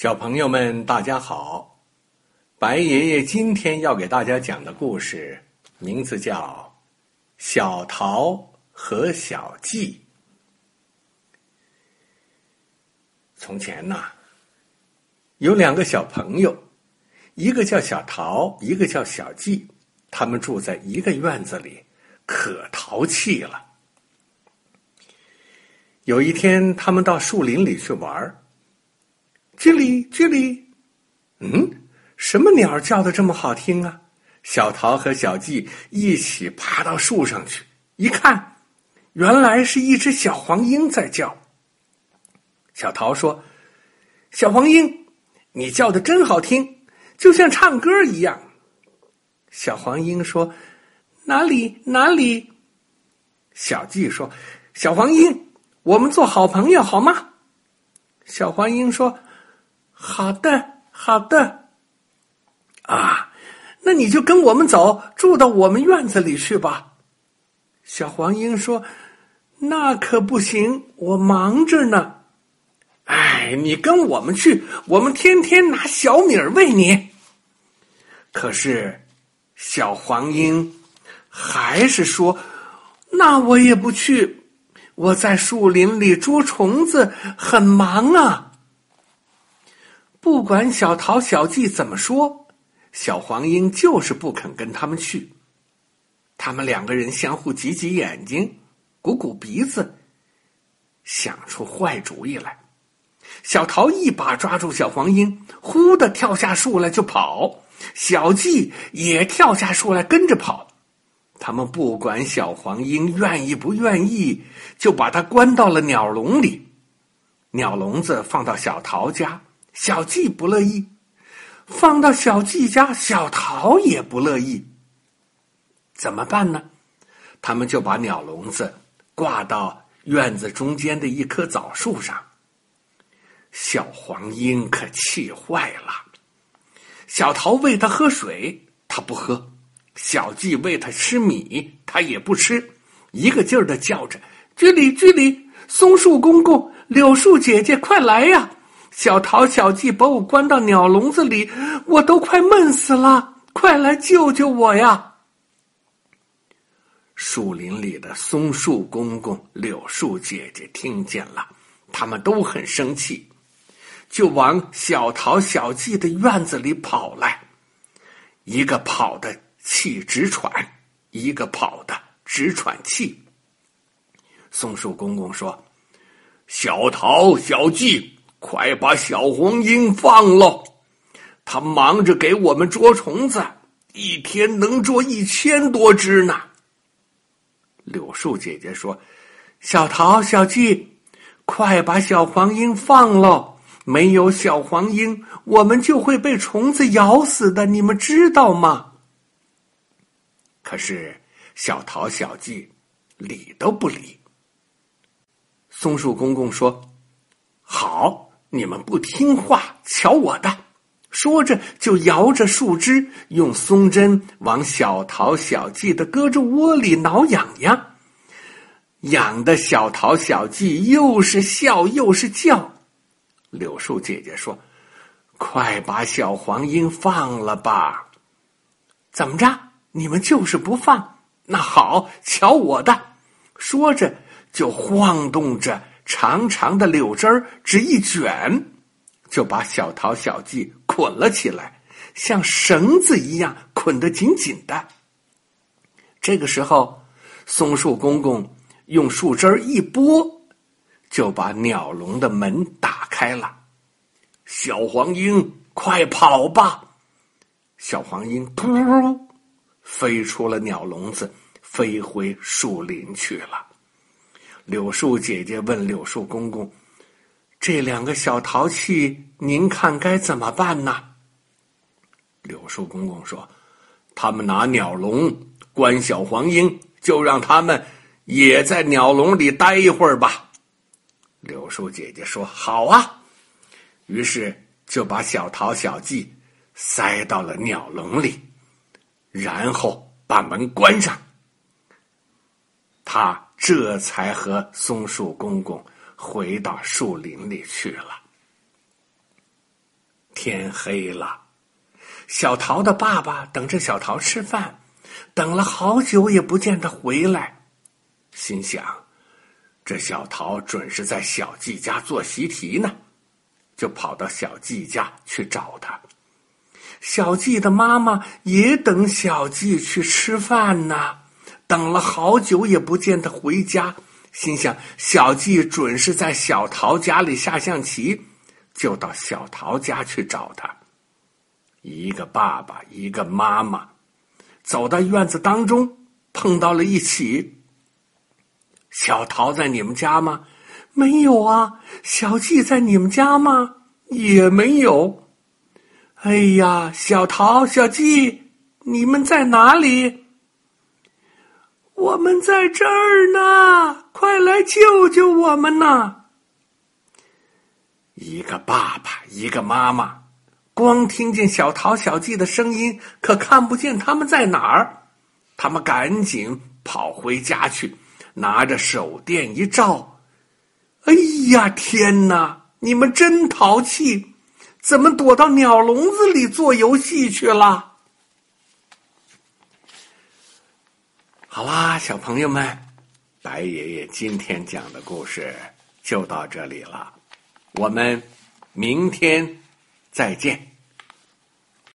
小朋友们，大家好！白爷爷今天要给大家讲的故事名字叫《小桃和小季》。从前呐，有两个小朋友，一个叫小桃，一个叫小季，他们住在一个院子里，可淘气了。有一天，他们到树林里去玩儿。这里这里，嗯，什么鸟叫的这么好听啊？小桃和小季一起爬到树上去，一看，原来是一只小黄莺在叫。小桃说：“小黄莺，你叫的真好听，就像唱歌一样。”小黄莺说：“哪里哪里？”小季说：“小黄莺，我们做好朋友好吗？”小黄莺说。好的，好的。啊，那你就跟我们走，住到我们院子里去吧。小黄莺说：“那可不行，我忙着呢。”哎，你跟我们去，我们天天拿小米儿喂你。可是，小黄莺还是说：“那我也不去，我在树林里捉虫子，很忙啊。”不管小桃、小季怎么说，小黄莺就是不肯跟他们去。他们两个人相互挤挤眼睛，鼓鼓鼻子，想出坏主意来。小桃一把抓住小黄莺，呼的跳下树来就跑；小季也跳下树来跟着跑。他们不管小黄莺愿意不愿意，就把它关到了鸟笼里。鸟笼子放到小桃家。小季不乐意，放到小季家，小桃也不乐意。怎么办呢？他们就把鸟笼子挂到院子中间的一棵枣树上。小黄莺可气坏了。小桃喂它喝水，它不喝；小季喂它吃米，它也不吃，一个劲儿的叫着：“居里居里，松树公公，柳树姐姐，快来呀！”小桃、小季把我关到鸟笼子里，我都快闷死了！快来救救我呀！树林里的松树公公、柳树姐姐听见了，他们都很生气，就往小桃、小季的院子里跑来。一个跑的气直喘，一个跑的直喘气。松树公公说：“小桃、小季。”快把小黄莺放了！它忙着给我们捉虫子，一天能捉一千多只呢。柳树姐姐说：“小桃、小季，快把小黄莺放了！没有小黄莺，我们就会被虫子咬死的，你们知道吗？”可是小桃、小季理都不理。松树公公说：“好。”你们不听话，瞧我的！说着就摇着树枝，用松针往小桃、小季的胳肢窝里挠痒痒，痒的小桃、小季又是笑又是叫。柳树姐姐说：“快把小黄莺放了吧！”怎么着？你们就是不放？那好，瞧我的！说着就晃动着。长长的柳枝儿只一卷，就把小桃、小季捆了起来，像绳子一样捆得紧紧的。这个时候，松树公公用树枝儿一拨，就把鸟笼的门打开了。小黄莺，快跑吧！小黄莺噗，飞出了鸟笼子，飞回树林去了。柳树姐姐问柳树公公：“这两个小淘气，您看该怎么办呢？”柳树公公说：“他们拿鸟笼关小黄莺，就让他们也在鸟笼里待一会儿吧。”柳树姐姐说：“好啊。”于是就把小桃、小骥塞到了鸟笼里，然后把门关上。他。这才和松树公公回到树林里去了。天黑了，小桃的爸爸等着小桃吃饭，等了好久也不见他回来，心想：这小桃准是在小季家做习题呢，就跑到小季家去找他。小季的妈妈也等小季去吃饭呢，等了好久也不见他回家，心想：小季准是在小桃家里下象棋。就到小桃家去找他。一个爸爸，一个妈妈，走到院子当中，碰到了一起。小桃在你们家吗？没有啊。小季在你们家吗？也没有。哎呀，小桃、小季，你们在哪里？我们在这儿呢，快来救救我们呐！一个爸爸，一个妈妈，光听见小桃、小季的声音，可看不见他们在哪儿。他们赶紧跑回家去，拿着手电一照，哎呀，天哪！你们真淘气，怎么躲到鸟笼子里做游戏去了？好啦，小朋友们，白爷爷今天讲的故事就到这里了。我们明天再见。